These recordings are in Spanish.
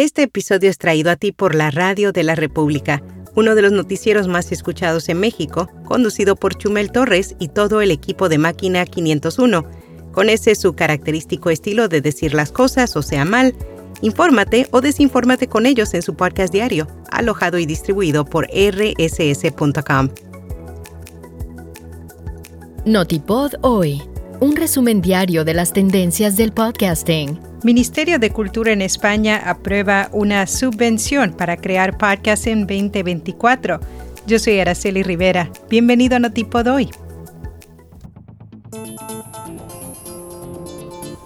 Este episodio es traído a ti por la Radio de la República, uno de los noticieros más escuchados en México, conducido por Chumel Torres y todo el equipo de Máquina 501. Con ese su característico estilo de decir las cosas, o sea mal, infórmate o desinfórmate con ellos en su podcast diario, alojado y distribuido por rss.com. Notipod hoy, un resumen diario de las tendencias del podcasting. Ministerio de Cultura en España aprueba una subvención para crear podcasts en 2024. Yo soy Araceli Rivera. Bienvenido a Notipod hoy.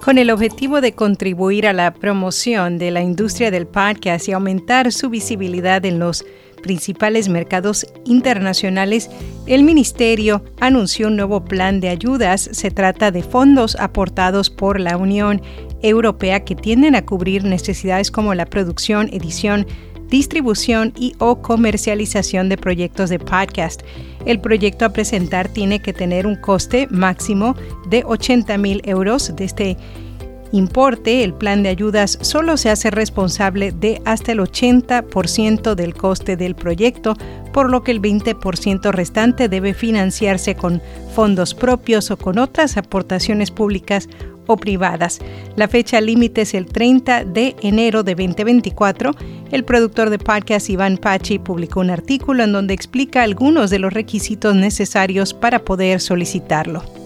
Con el objetivo de contribuir a la promoción de la industria del podcast y aumentar su visibilidad en los principales mercados internacionales, el Ministerio anunció un nuevo plan de ayudas. Se trata de fondos aportados por la Unión Europea que tienden a cubrir necesidades como la producción, edición, distribución y o comercialización de proyectos de podcast. El proyecto a presentar tiene que tener un coste máximo de 80 mil euros. De este importe, el plan de ayudas solo se hace responsable de hasta el 80% del coste del proyecto, por lo que el 20% restante debe financiarse con fondos propios o con otras aportaciones públicas o privadas. La fecha límite es el 30 de enero de 2024. El productor de podcast Iván Pachi publicó un artículo en donde explica algunos de los requisitos necesarios para poder solicitarlo.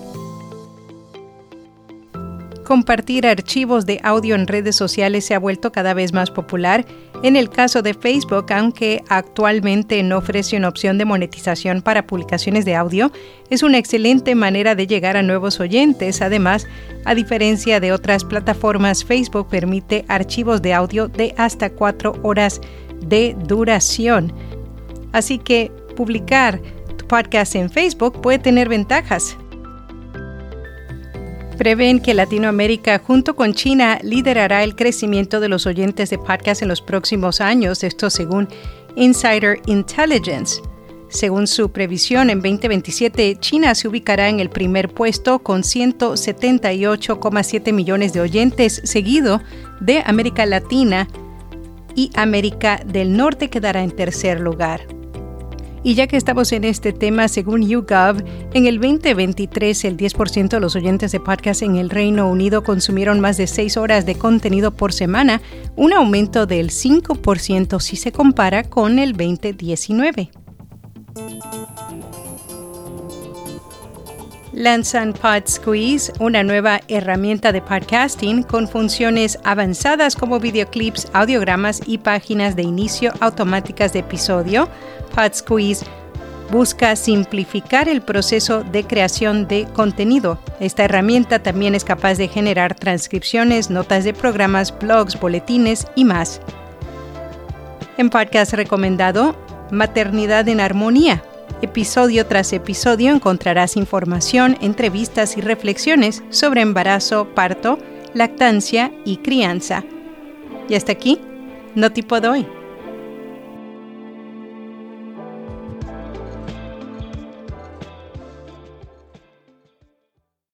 Compartir archivos de audio en redes sociales se ha vuelto cada vez más popular. En el caso de Facebook, aunque actualmente no ofrece una opción de monetización para publicaciones de audio, es una excelente manera de llegar a nuevos oyentes. Además, a diferencia de otras plataformas, Facebook permite archivos de audio de hasta cuatro horas de duración. Así que publicar tu podcast en Facebook puede tener ventajas. Prevén que Latinoamérica junto con China liderará el crecimiento de los oyentes de podcast en los próximos años, esto según Insider Intelligence. Según su previsión, en 2027 China se ubicará en el primer puesto con 178,7 millones de oyentes, seguido de América Latina y América del Norte quedará en tercer lugar. Y ya que estamos en este tema, según YouGov, en el 2023 el 10% de los oyentes de podcast en el Reino Unido consumieron más de 6 horas de contenido por semana, un aumento del 5% si se compara con el 2019. Lanzan Pod Squeeze, una nueva herramienta de podcasting con funciones avanzadas como videoclips, audiogramas y páginas de inicio automáticas de episodio. Pod Squeeze busca simplificar el proceso de creación de contenido. Esta herramienta también es capaz de generar transcripciones, notas de programas, blogs, boletines y más. En podcast recomendado, Maternidad en Armonía, Episodio tras episodio encontrarás información, entrevistas y reflexiones sobre embarazo, parto, lactancia y crianza. Y hasta aquí, no tipo doy.